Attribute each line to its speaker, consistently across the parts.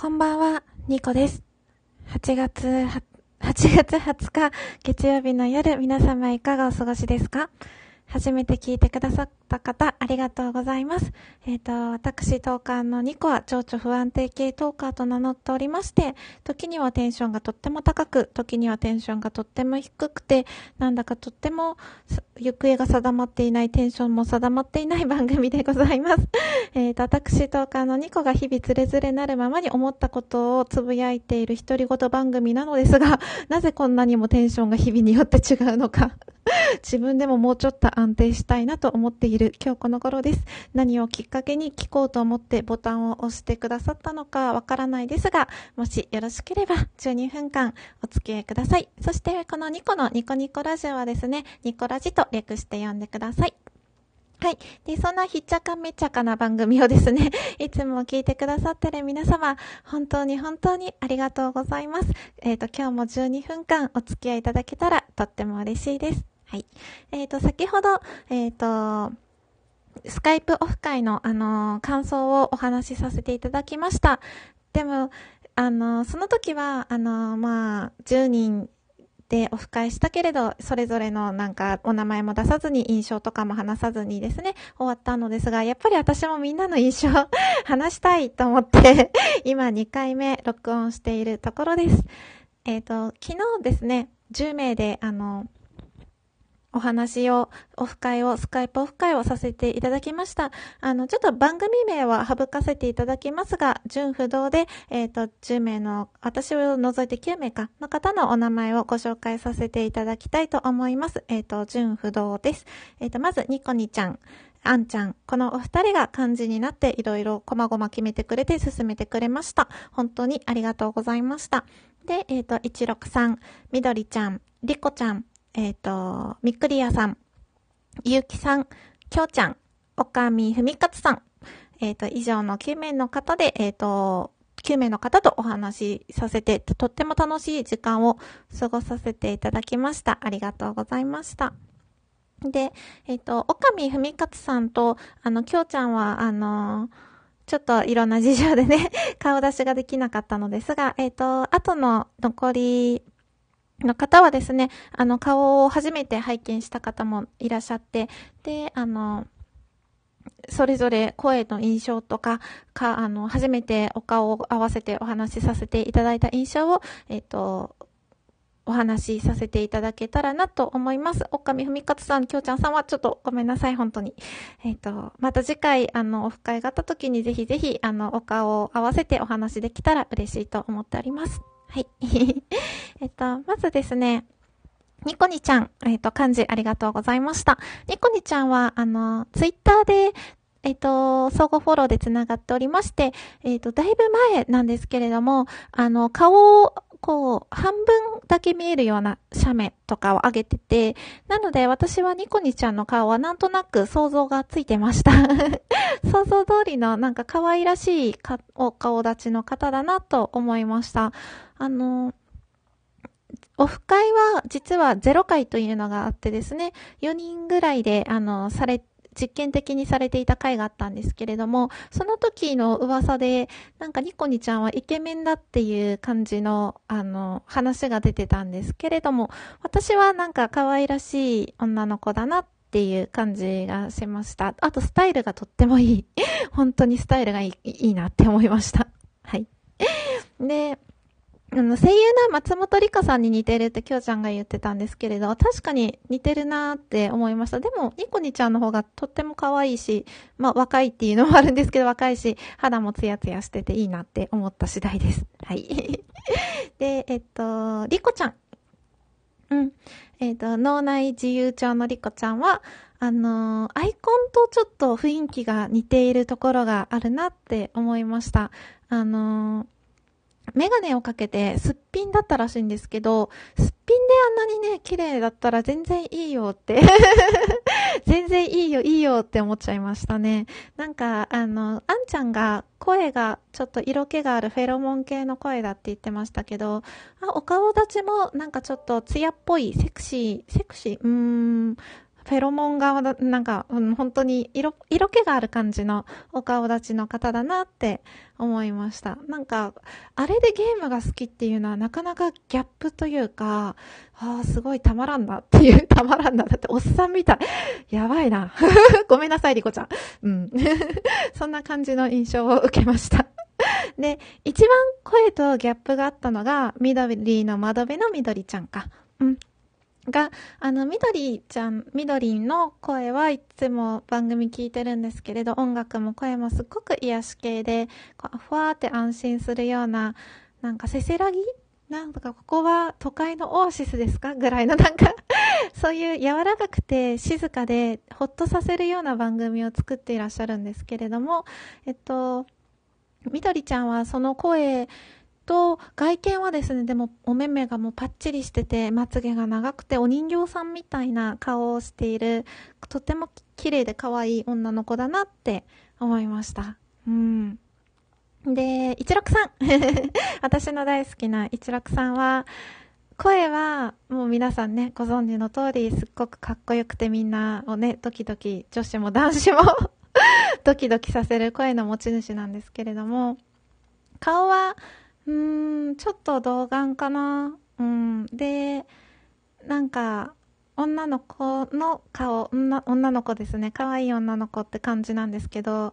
Speaker 1: こんばんは、ニコです。8月8月20日月曜日の夜、皆様いかがお過ごしですか？初めて聞いてくださった方、ありがとうございます。えっ、ー、と、私、トーカーのニコは、情緒不安定系トーカーと名乗っておりまして、時にはテンションがとっても高く、時にはテンションがとっても低くて、なんだかとっても、行方が定まっていない、テンションも定まっていない 番組でございます。えっ、ー、と、私、トーカーのニコが日々つれづれなるままに思ったことをつぶやいている独り言番組なのですが、なぜこんなにもテンションが日々によって違うのか 自分でももうちょっと安定したいなと思っている今日この頃です。何をきっかけに聞こうと思ってボタンを押してくださったのかわからないですが、もしよろしければ12分間お付き合いください。そしてこのニコのニコニコラジオはですね、ニコラジと略して呼んでください。はい。で、そんなひっちゃかめっちゃかな番組をですね、いつも聞いてくださってる皆様、本当に本当にありがとうございます。えっ、ー、と、今日も12分間お付き合いいただけたらとっても嬉しいです。はい。えっ、ー、と、先ほど、えっ、ー、と、スカイプオフ会の、あのー、感想をお話しさせていただきました。でも、あのその時は、あのまあ、10人でオフ会したけれど、それぞれのなんかお名前も出さずに印象とかも話さずにですね、終わったのですが、やっぱり私もみんなの印象話したいと思って 今2回目録音しているところです。えっ、と、昨日ですね、10名で、あの、お話を、オフ会を、スカイプオフ会をさせていただきました。あの、ちょっと番組名は省かせていただきますが、純不動で、えっ、ー、と、10名の、私を除いて9名か、の方のお名前をご紹介させていただきたいと思います。えっ、ー、と、純不動です。えっ、ー、と、まず、ニコニちゃん。あんちゃん、このお二人が幹事になっていろいろこまごま決めてくれて進めてくれました。本当にありがとうございました。で、えっ、ー、と、163、みどりちゃん、りこちゃん、えっ、ー、と、みっくりやさん、ゆうきさん、きょうちゃん、おかみふみかつさん、えっ、ー、と、以上の9名の方で、えっ、ー、と、9名の方とお話しさせて、とっても楽しい時間を過ごさせていただきました。ありがとうございました。で、えっ、ー、と、おかみふみかつさんと、あの、きょうちゃんは、あのちょっといろんな事情でね顔出しができなかったのですが、えっ、ー、と、後の残りの方はですね、あの、顔を初めて拝見した方もいらっしゃって、で、あの、それぞれ声の印象とか、か、あの、初めてお顔を合わせてお話しさせていただいた印象を、えっ、と、お話しさせていただけたらなと思います。おかみふみかつさん、きょうちゃんさんはちょっとごめんなさい、本当に。えっ、と、また次回、あの、オフ会があった時にぜひぜひ、あの、お顔を合わせてお話できたら嬉しいと思っております。はい。えっと、まずですね、ニコニちゃん、えっと、漢字ありがとうございました。ニコニちゃんは、あの、ツイッターで、えっと、相互フォローで繋がっておりまして、えっと、だいぶ前なんですけれども、あの、顔をこう、半分だけ見えるような写メとかを上げてて、なので私はニコニちゃんの顔はなんとなく想像がついてました。想像通りのなんか可愛らしいお顔立ちの方だなと思いました。あの、オフ会は実は0回というのがあってですね、4人ぐらいで、あの、され実験的にされていた回があったんですけれども、その時の噂で、なんかニコニちゃんはイケメンだっていう感じの、あの、話が出てたんですけれども、私はなんか可愛らしい女の子だなっていう感じがしました。あとスタイルがとってもいい。本当にスタイルがいいいいなって思いました。はい。で、あの、声優の松本里香さんに似てるってきょうちゃんが言ってたんですけれど、確かに似てるなーって思いました。でも、ニコニちゃんの方がとっても可愛いし、まあ、若いっていうのもあるんですけど、若いし、肌もツヤツヤしてていいなって思った次第です。はい。で、えっと、リコちゃん。うん。えっと、脳内自由帳のリコちゃんは、あのー、アイコンとちょっと雰囲気が似ているところがあるなって思いました。あのーメガネをかけてすっぴんだったらしいんですけど、すっぴんであんなにね、綺麗だったら全然いいよって 全然いいよ、いいよって思っちゃいましたね。なんか、あの、あんちゃんが声がちょっと色気があるフェロモン系の声だって言ってましたけど、あ、お顔立ちもなんかちょっと艶っぽい、セクシー、セクシー、うーん、フェロモン側だ、なんか、うん、本当に色、色気がある感じのお顔立ちの方だなって思いました。なんか、あれでゲームが好きっていうのはなかなかギャップというか、ああ、すごいたまらんなっていう、たまらんな。だっておっさんみたい。やばいな。ごめんなさい、リコちゃん。うん。そんな感じの印象を受けました。で、一番声とギャップがあったのが、緑の窓辺の緑ちゃんか。うん。が、あの、みどりちゃん、みどりんの声はいつも番組聞いてるんですけれど、音楽も声もすっごく癒し系で、ふわーって安心するような、なんかせせらぎ？なんとかここは都会のオアシスですか？ぐらいのなんか そういう柔らかくて静かでほっとさせるような番組を作っていらっしゃるんですけれども、えっと、みどりちゃんはその声と、外見はですね、でもお目目がもうパッチリしてて、まつげが長くて、お人形さんみたいな顔をしている、とても綺麗で可愛い女の子だなって思いました。うん。で、一六さん 私の大好きな一六さんは、声は、もう皆さんね、ご存知の通り、すっごくかっこよくてみんなをね、ドキドキ、女子も男子も ドキドキさせる声の持ち主なんですけれども、顔は、うーん、ちょっと童顔かな。うん。で、なんか、女の子の顔、女女の子ですね。可愛い女の子って感じなんですけど、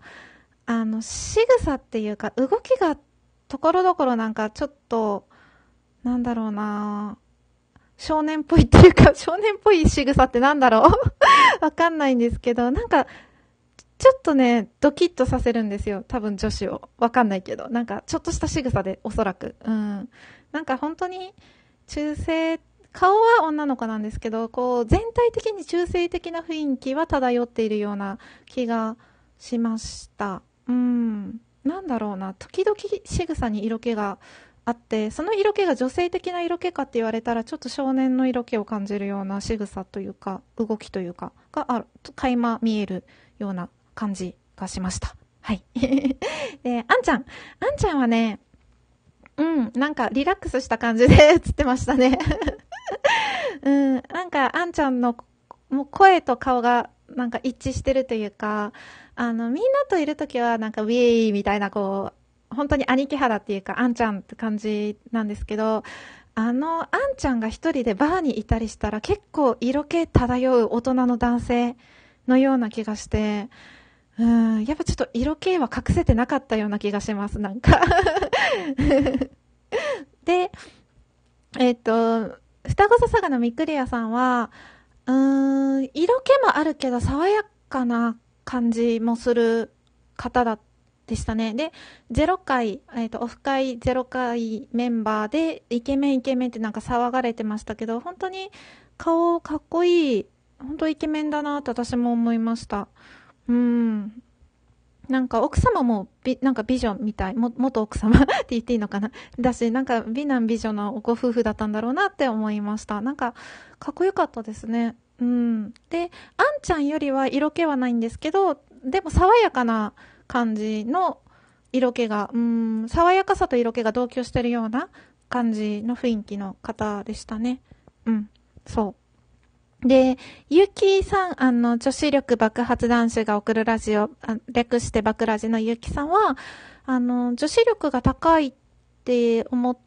Speaker 1: あの、仕草っていうか、動きがところどころなんかちょっと、なんだろうな少年っぽいっていうか、少年っぽい仕草ってなんだろう わかんないんですけど、なんか、ちょっとね、ドキッとさせるんですよ。多分女子を。わかんないけど。なんか、ちょっとした仕草で、おそらく。うん。なんか本当に、中性、顔は女の子なんですけど、こう、全体的に中性的な雰囲気は漂っているような気がしました。うん。なんだろうな。時々仕草に色気があって、その色気が女性的な色気かって言われたら、ちょっと少年の色気を感じるような仕草というか、動きというか、がある、垣間見えるような感じがしました。はい。で、あんちゃん。あんちゃんはね、うん、なんかリラックスした感じで 映ってましたね。うん、なんかあんちゃんのもう声と顔がなんか一致してるというか、あの、みんなといるときはなんかウィーみたいなこう、本当に兄貴肌っていうか、あんちゃんって感じなんですけど、あの、あんちゃんが一人でバーにいたりしたら結構色気漂う大人の男性のような気がして、うん、やっぱちょっと色気は隠せてなかったような気がします、なんか で、えっ、ー、と、双子笹のミクリアさんは、うん、色気もあるけど爽やかな感じもする方だでしたね。で、0回、えっ、ー、と、オフ会0回メンバーで、イケメンイケメンってなんか騒がれてましたけど、本当に顔かっこいい、本当イケメンだなって私も思いました。うん。なんか奥様もび、なんか美女みたい。も、元奥様 って言っていいのかなだし、なんか美男美女のご夫婦だったんだろうなって思いました。なんか、かっこよかったですね。うん。で、あんちゃんよりは色気はないんですけど、でも爽やかな感じの色気が、うん、爽やかさと色気が同居してるような感じの雰囲気の方でしたね。うん。そう。で、ゆきさん、あの、女子力爆発男子が送るラジオ、略して爆ラジのゆうきさんは、あの、女子力が高いって思、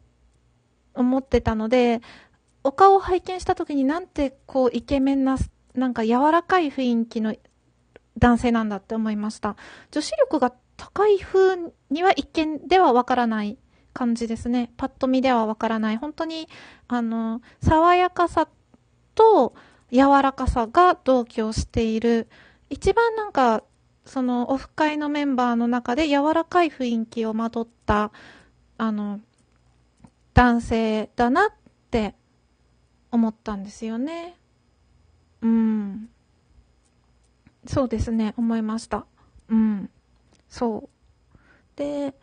Speaker 1: 思ってたので、お顔を拝見した時になんてこうイケメンな、なんか柔らかい雰囲気の男性なんだって思いました。女子力が高い風には一見ではわからない感じですね。パッと見ではわからない。本当に、あの、爽やかさと、柔らかさが同居している。一番なんか、そのオフ会のメンバーの中で柔らかい雰囲気をまとった、あの、男性だなって思ったんですよね。うん。そうですね、思いました。うん。そう。で、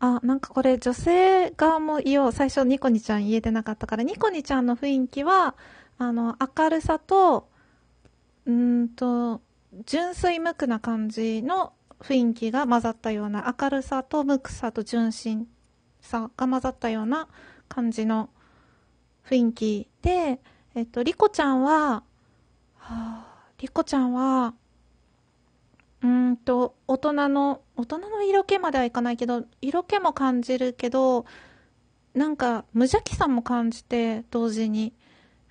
Speaker 1: あ、なんかこれ女性側も言おう。最初ニコニちゃん言えてなかったから、ニコニちゃんの雰囲気は、あの、明るさと、うんと、純粋無垢な感じの雰囲気が混ざったような、明るさと無垢さと純真さが混ざったような感じの雰囲気で、えっと、リコちゃんは、はあ、リコちゃんは、うんと、大人の、大人の色気まではいかないけど、色気も感じるけど、なんか無邪気さも感じて、同時に。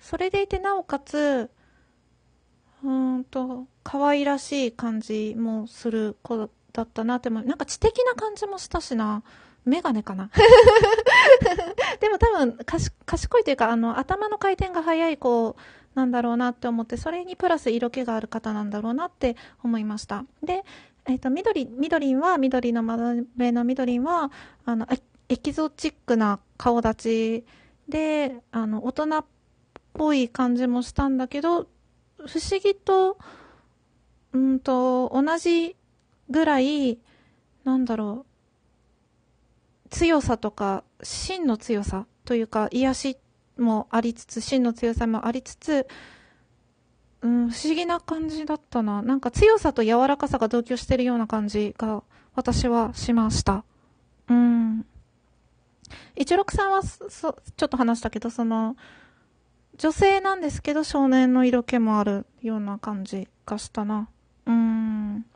Speaker 1: それでいて、なおかつ、うーんと、可愛らしい感じもする子だったなって思う。なんか知的な感じもしたしな。メガネかな でも多分、賢いというか、あの、頭の回転が速い子なんだろうなって思って、それにプラス色気がある方なんだろうなって思いました。で、えっ、ー、と、緑、緑は、緑の丸目の緑は、あの、エキゾチックな顔立ちで、あの、大人っぽい感じもしたんだけど、不思議と、うんと、同じぐらい、なんだろう、強さとか、真の強さというか、癒しもありつつ、真の強さもありつつ、うん、不思議な感じだったな。なんか強さと柔らかさが同居してるような感じが私はしました。うん。一六さんはそ、ちょっと話したけど、その、女性なんですけど少年の色気もあるような感じがしたな。うーん。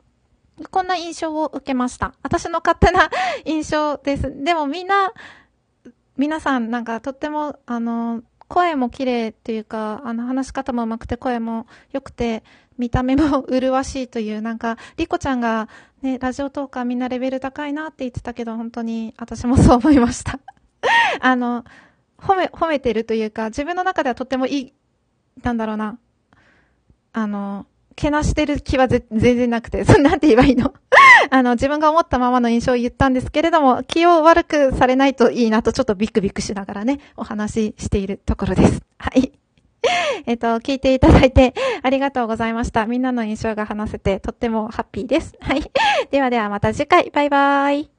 Speaker 1: こんな印象を受けました。私の勝手な 印象です。でもみんな、皆さんなんかとっても、あの、声も綺麗っていうか、あの、話し方も上手くて声も良くて、見た目も麗しいという、なんか、リコちゃんがね、ラジオトーカーみんなレベル高いなって言ってたけど、本当に私もそう思いました。あの、褒め、褒めてるというか、自分の中ではとってもいい、なんだろうな。あの、けなしてる気は全然なくて、そんなんて言えばいいの？あの、自分が思ったままの印象を言ったんですけれども、気を悪くされないといいなとちょっとビクビクしながらね、お話ししているところです。はい。えっと、聞いていただいてありがとうございました。みんなの印象が話せてとってもハッピーです。はい。ではではまた次回。バイバーイ。